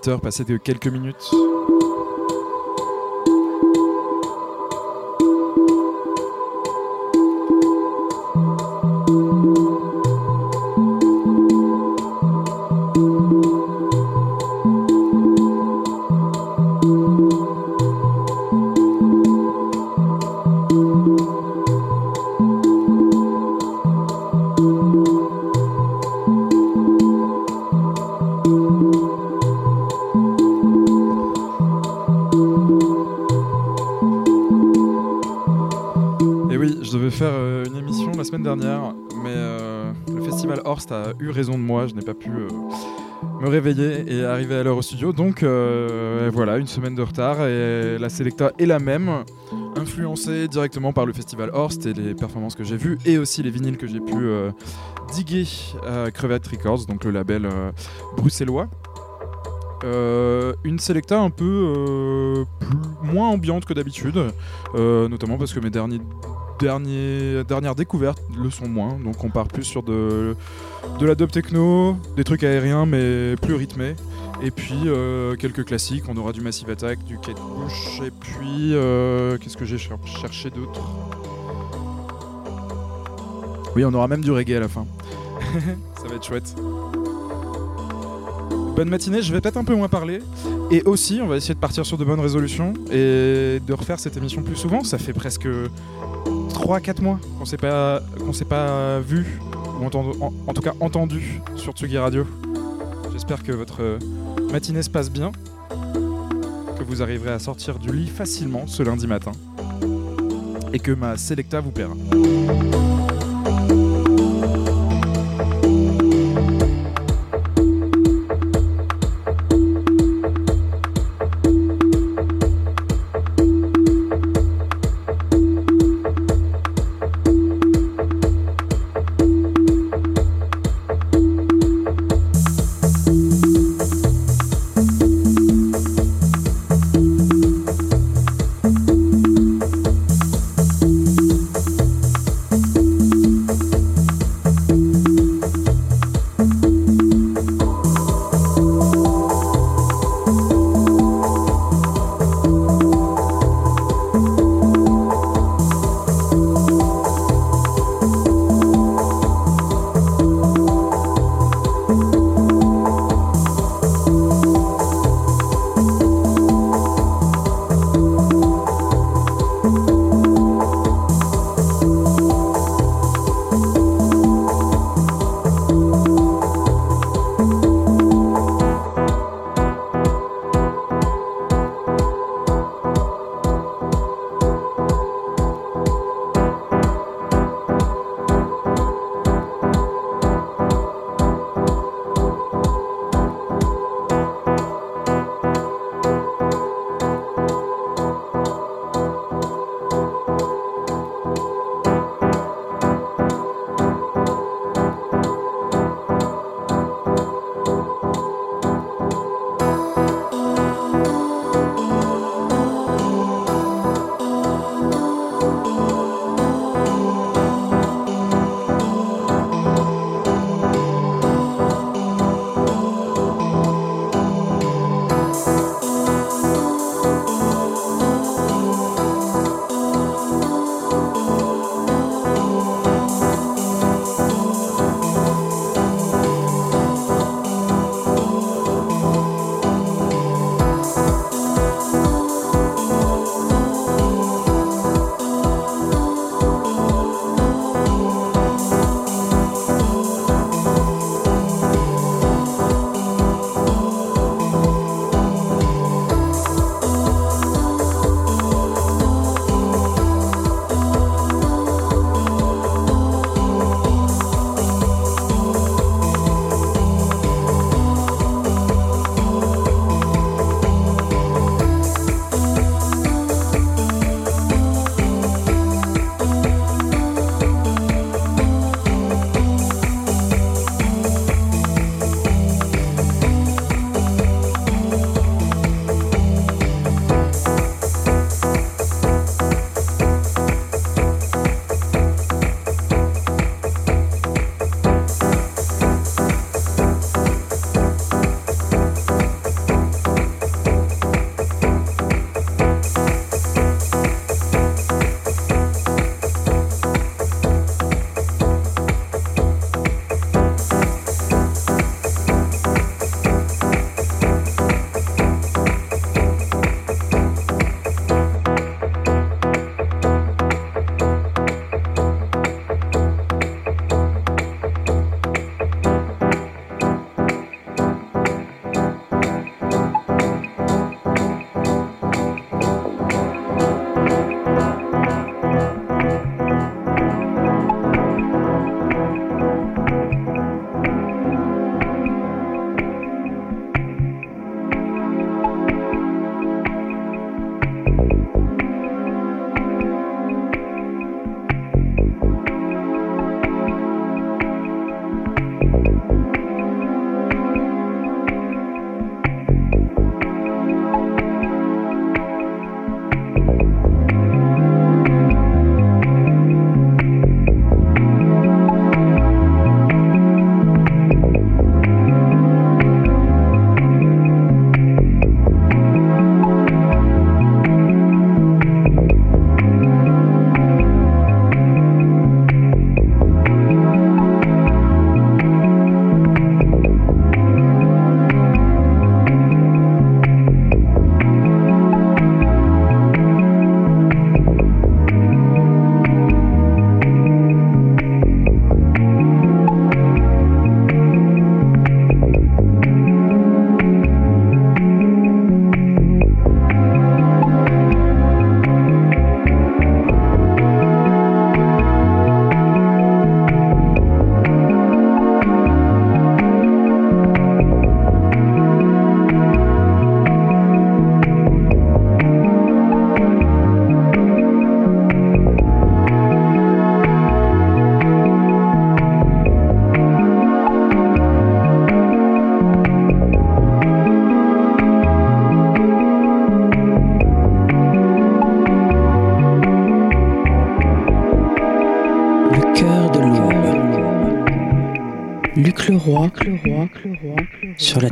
18h, de quelques minutes. Euh, une émission la semaine dernière, mais euh, le festival Horst a eu raison de moi. Je n'ai pas pu euh, me réveiller et arriver à l'heure au studio. Donc voilà, une semaine de retard et la Selecta est la même, influencée directement par le festival Horst et les performances que j'ai vues et aussi les vinyles que j'ai pu diguer à Crevette Records, donc le label bruxellois. Une Selecta un peu moins ambiante que d'habitude, notamment parce que mes derniers, derniers, dernières découvertes le sont moins. Donc on part plus sur de, de la dub techno, des trucs aériens mais plus rythmés. Et puis euh, quelques classiques, on aura du Massive Attack, du Kate Bush, et puis euh, qu'est-ce que j'ai cher- cherché d'autre? Oui, on aura même du reggae à la fin. Ça va être chouette. Bonne matinée, je vais peut-être un peu moins parler. Et aussi, on va essayer de partir sur de bonnes résolutions et de refaire cette émission plus souvent. Ça fait presque 3-4 mois qu'on s'est pas, qu'on s'est pas vu, ou entendu, en, en tout cas entendu sur Tsugi Radio. J'espère que votre euh, matinée se passe bien, que vous arriverez à sortir du lit facilement ce lundi matin, et que ma Selecta vous plaira.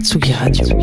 Tsugi Radio.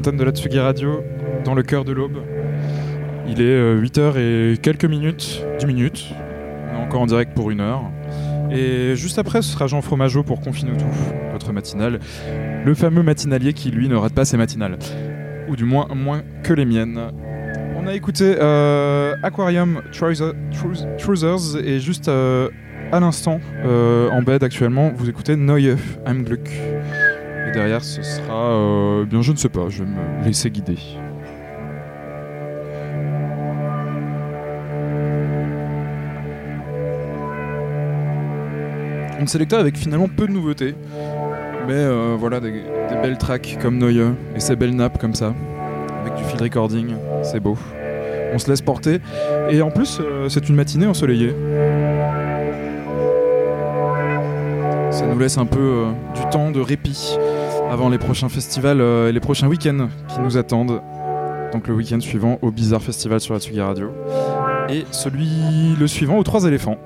L'antenne de la Tsugi Radio, dans le cœur de l'aube. Il est 8h euh, et quelques minutes, 10 minutes. On est encore en direct pour une heure. Et juste après, ce sera Jean Fromageau pour Confine tout, votre matinale. Le fameux matinalier qui, lui, ne rate pas ses matinales. Ou du moins, moins que les miennes. On a écouté euh, Aquarium Trousers et juste euh, à l'instant, en bed actuellement, vous écoutez Neue I'm Gluck derrière, ce sera. Euh, bien, je ne sais pas, je vais me laisser guider. Une sélecteur avec finalement peu de nouveautés. Mais euh, voilà, des, belles tracks comme Neue et ces belles nappes comme ça. Avec du field recording, c'est beau. On se laisse porter. Et en plus, euh, c'est une matinée ensoleillée. Ça nous laisse un peu du temps de répit avant les prochains festivals euh, et les prochains week-ends qui nous attendent. donc le week-end suivant au Bizarre Festival sur la Tsugi Radio. Et celui le suivant aux Trois éléphants.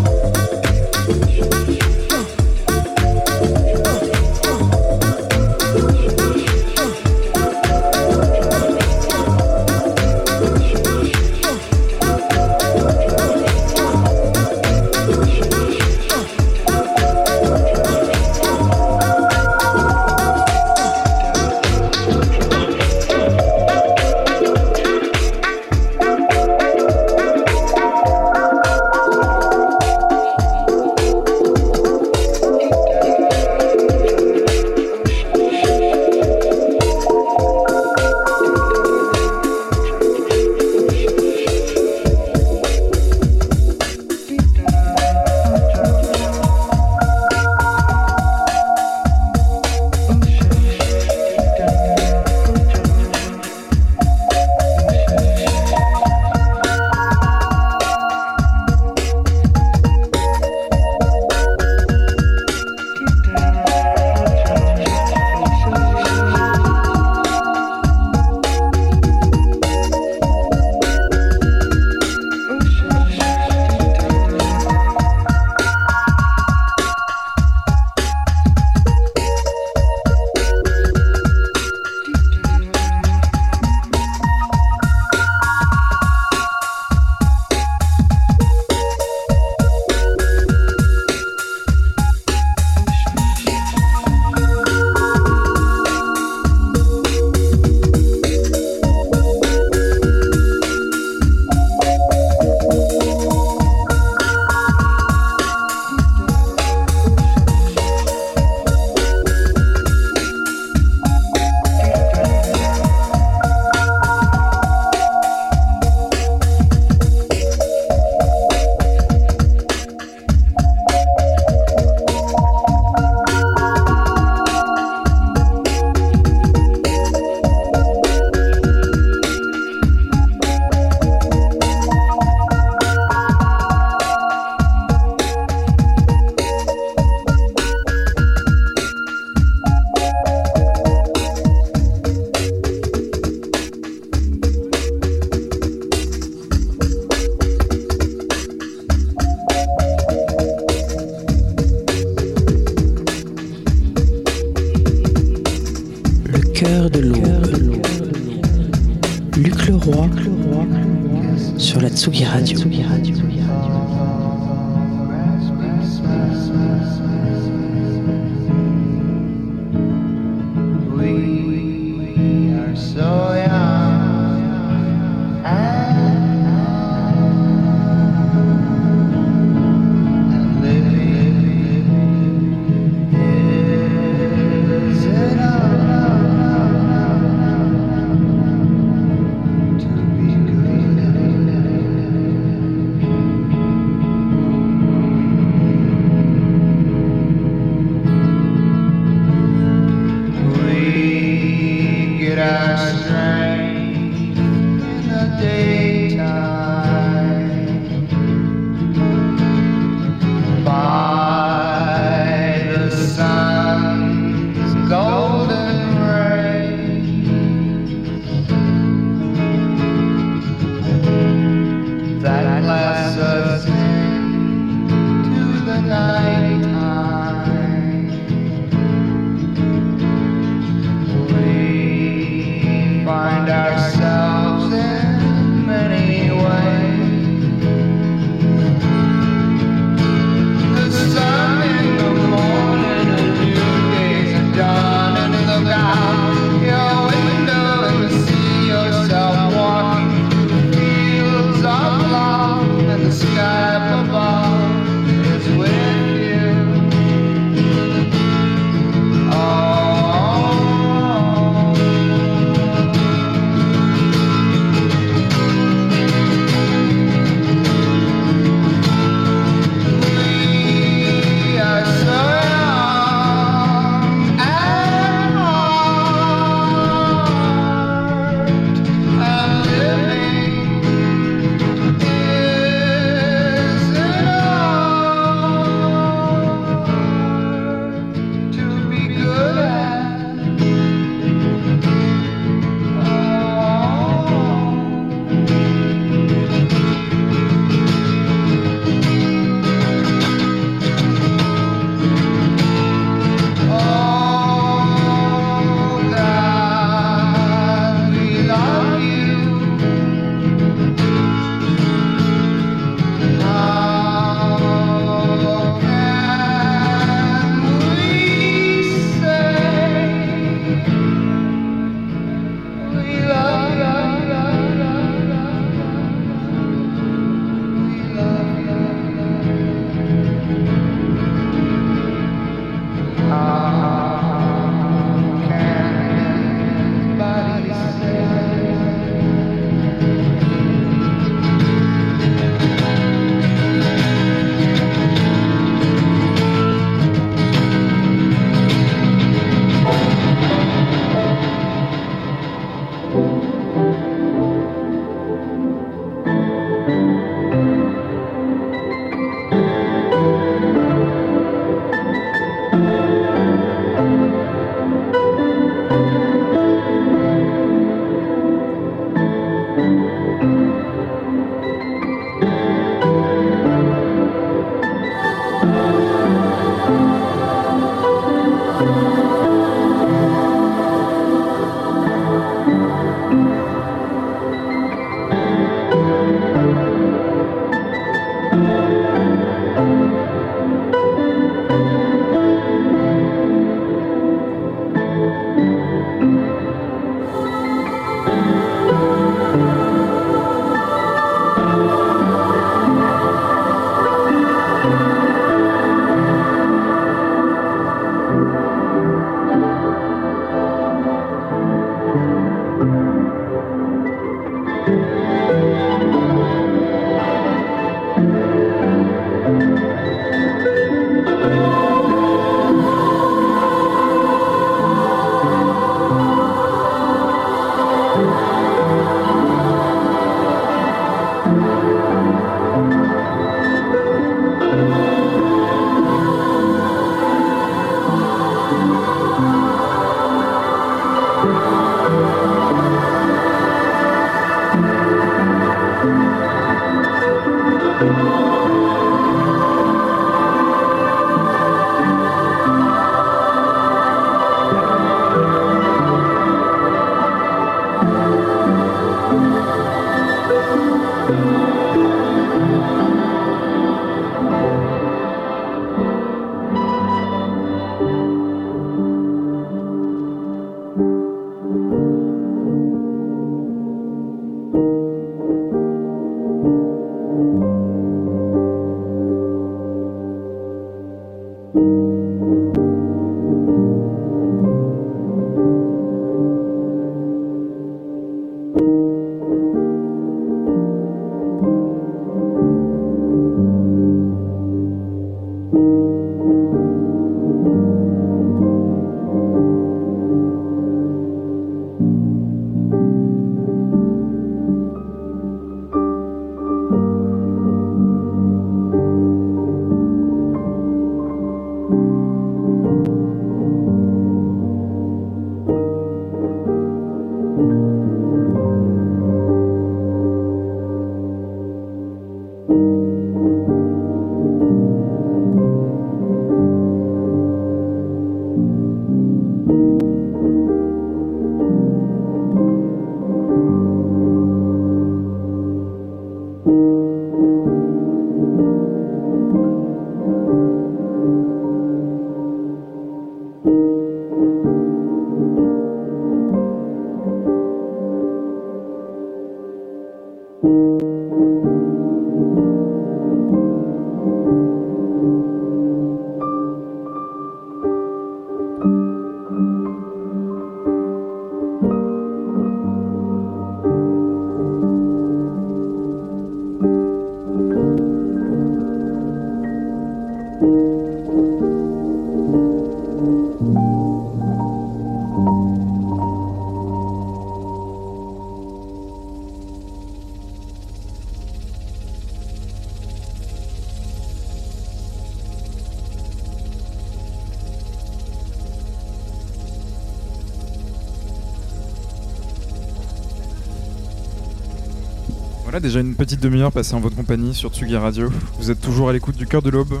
Déjà une petite demi-heure passée en votre compagnie sur Tsugi Radio. Vous êtes toujours à l'écoute du cœur de l'aube.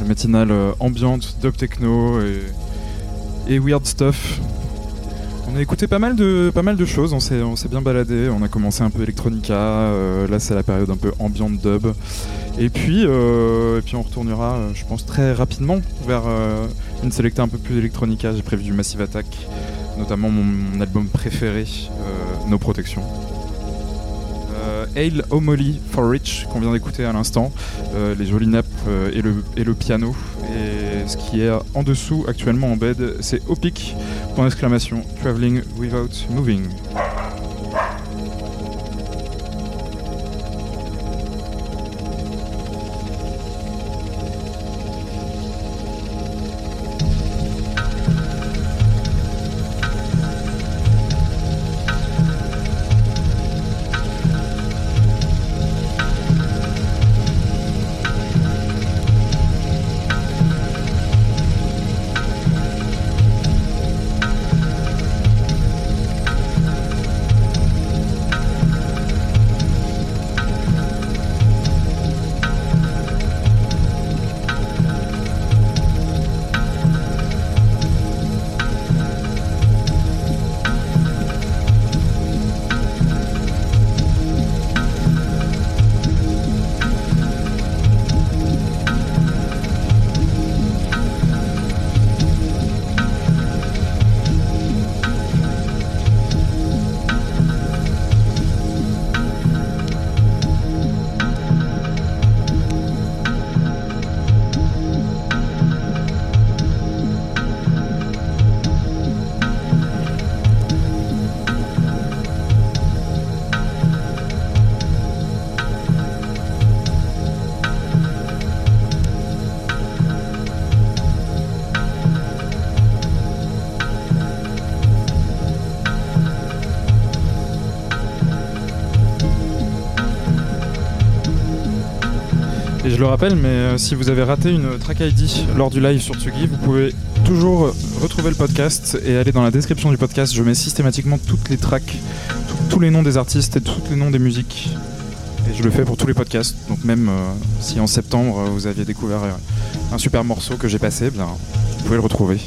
La matinale euh, ambiante, dub techno et, weird stuff. On a écouté pas mal de, pas mal de choses, on s'est, on s'est bien baladé, on a commencé un peu electronica, euh, là c'est la période un peu ambient dub. Et puis, euh, et puis on retournera, je pense, très rapidement vers une sélecta un peu plus electronica. J'ai prévu du Massive Attack, notamment mon, mon album préféré, euh, No Protection. Euh, Hail O'Molly for Rich qu'on vient d'écouter à l'instant, euh, les jolies nappes euh, et, le, et le piano. Et ce qui est en dessous actuellement en bed, c'est Opic, point d'exclamation, Traveling Without Moving. Rappelle, mais euh, si vous avez raté une track ID lors du live sur Tsugi, vous pouvez toujours retrouver le podcast et aller dans la description du podcast. Je mets systématiquement toutes les tracks, tous les noms des artistes et tous les noms des musiques. Et je le fais pour tous les podcasts. Donc même euh, si en septembre euh, vous aviez découvert euh, un super morceau que j'ai passé, bien, vous pouvez le retrouver.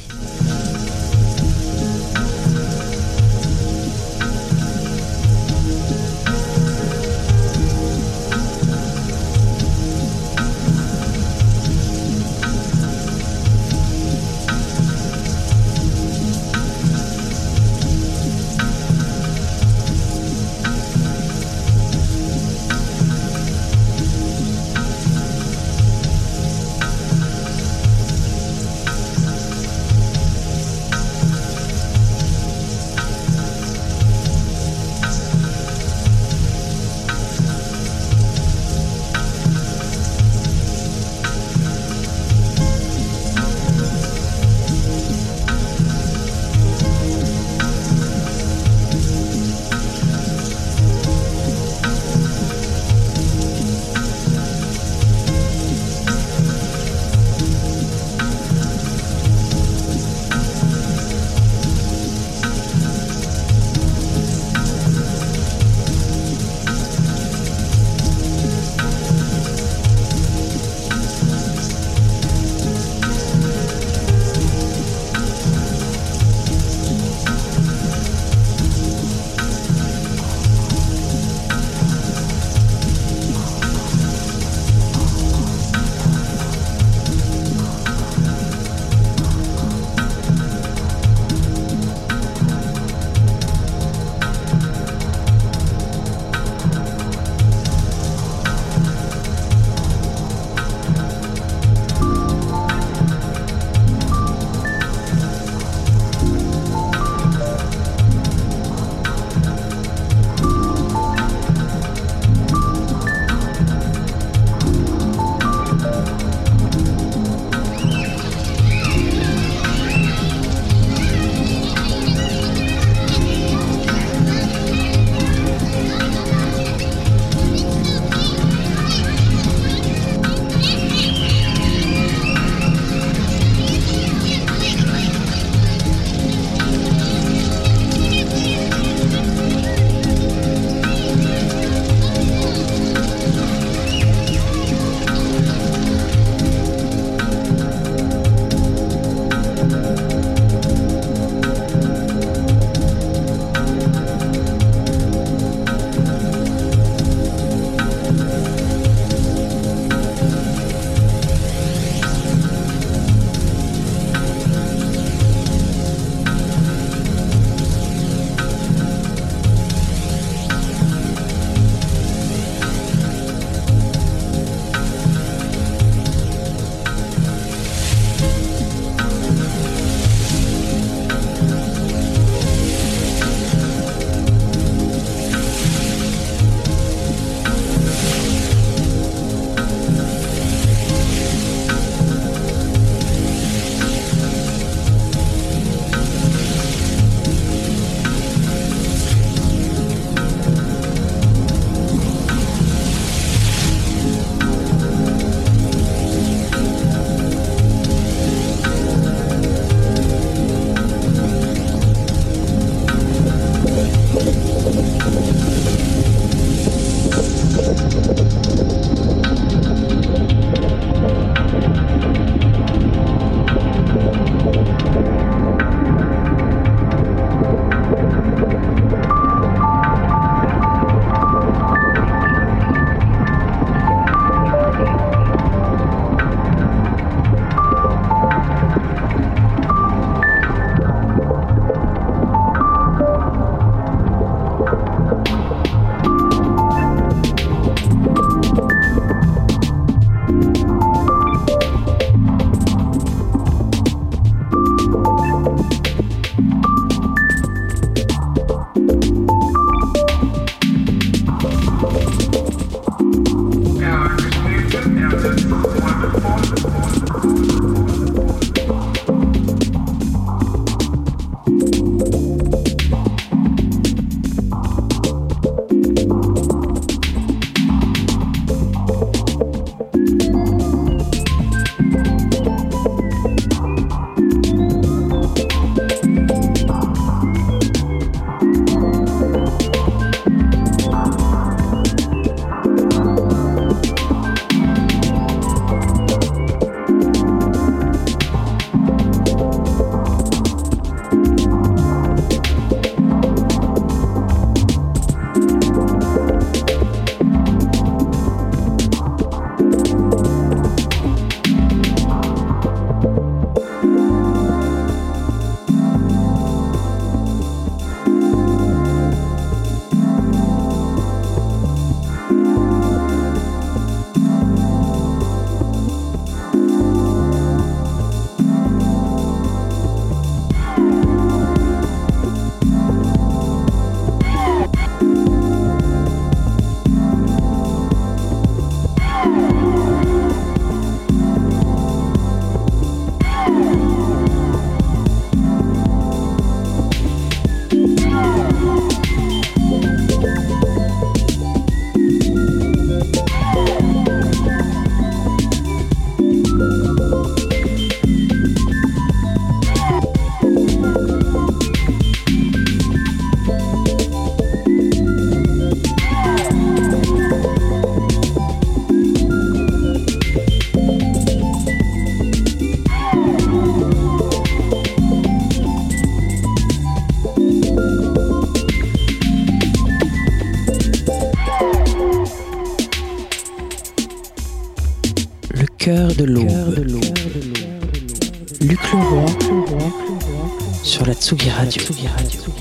Tsugi Radio.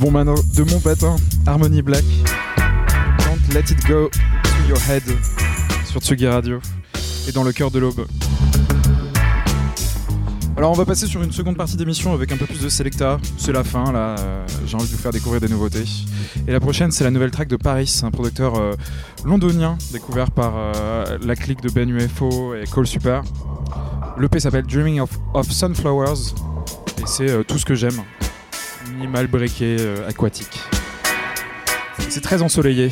Bon, mano, de bon patin, Harmony Black. Don't let it go to your head sur Tsugi Radio et dans le cœur de l'aube. Alors on va passer sur une seconde partie d'émission avec un peu plus de Selecta. C'est la fin là, euh, j'ai envie de vous faire découvrir des nouveautés. Et la prochaine c'est la nouvelle track de Paris, un producteur euh, londonien découvert par euh, la clique de Ben UFO et Cole Super. L'EP s'appelle Dreaming of, Sunflowers et c'est tout ce que j'aime. Minimal breaké aquatique. C'est très ensoleillé.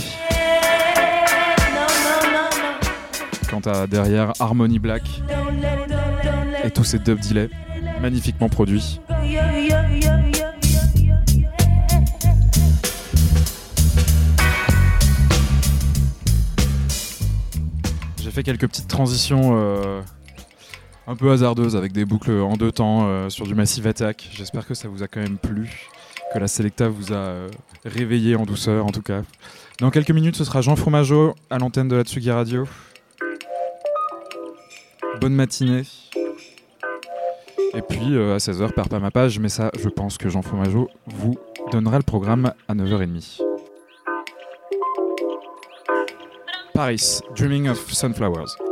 Quant à derrière Harmony Black et tous ces dub delay magnifiquement produits. J'ai fait quelques petites transitions euh, un peu hasardeuses avec des boucles en deux temps euh, sur du Massive Attack. J'espère que ça vous a quand même plu, que la Selecta vous a euh, réveillé en douceur en tout cas. Dans quelques minutes, ce sera Jean Fromageau à l'antenne de la Tsugi Radio. Bonne matinée. Et puis euh, à 16h, perds pas ma page, mais ça, je pense que Jean Fromageau vous donnera le programme à 9h30. Paris, Dreaming of Sunflowers.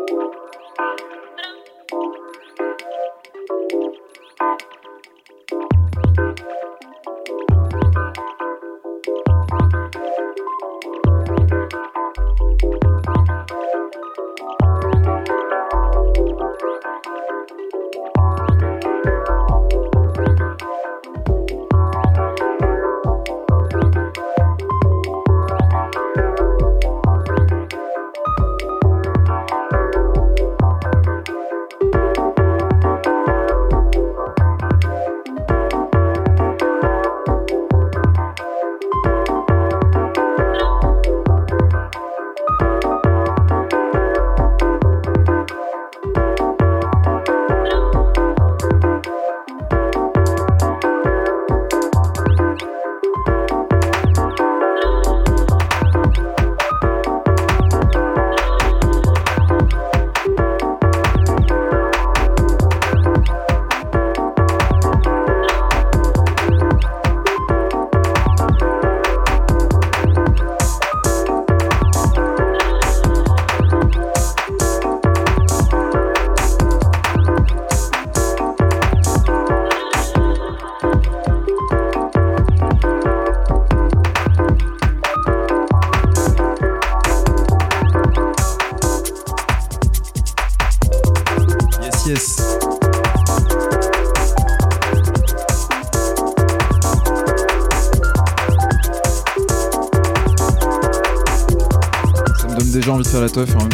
Et en même temps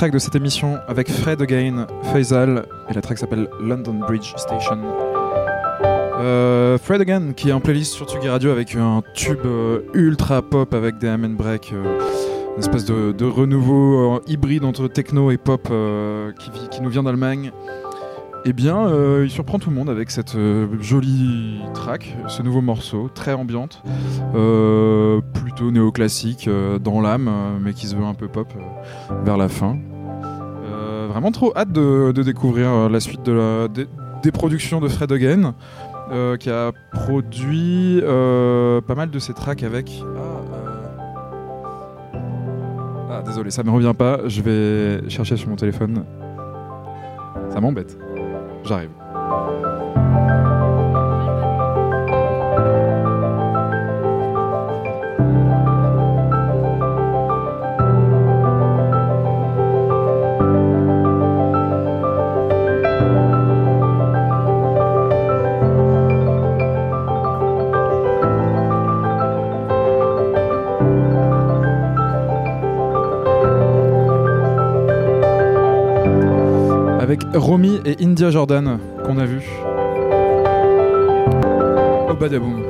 track de cette émission avec Fred Again, Faisal, et la track s'appelle London Bridge Station. Euh, Fred Again qui est en playlist sur Tsugi Radio avec un tube euh, ultra pop avec des amen break, euh, une espèce de, renouveau hybride entre techno et pop qui, nous vient d'Allemagne. Eh bien, il surprend tout le monde avec cette jolie track, ce nouveau morceau, très ambiante, euh, plutôt néoclassique dans l'âme, mais qui se veut un peu pop vers la fin. Vraiment trop hâte de, découvrir euh, la suite de la, des productions de Fred Again, euh, qui a produit euh, pas mal de ses tracks avec. Ah, euh, ah, désolé, ça me revient pas. Je vais chercher sur mon téléphone. Ça m'embête. J'arrive. Romy et India Jordan qu'on a vu. Au Badaboom.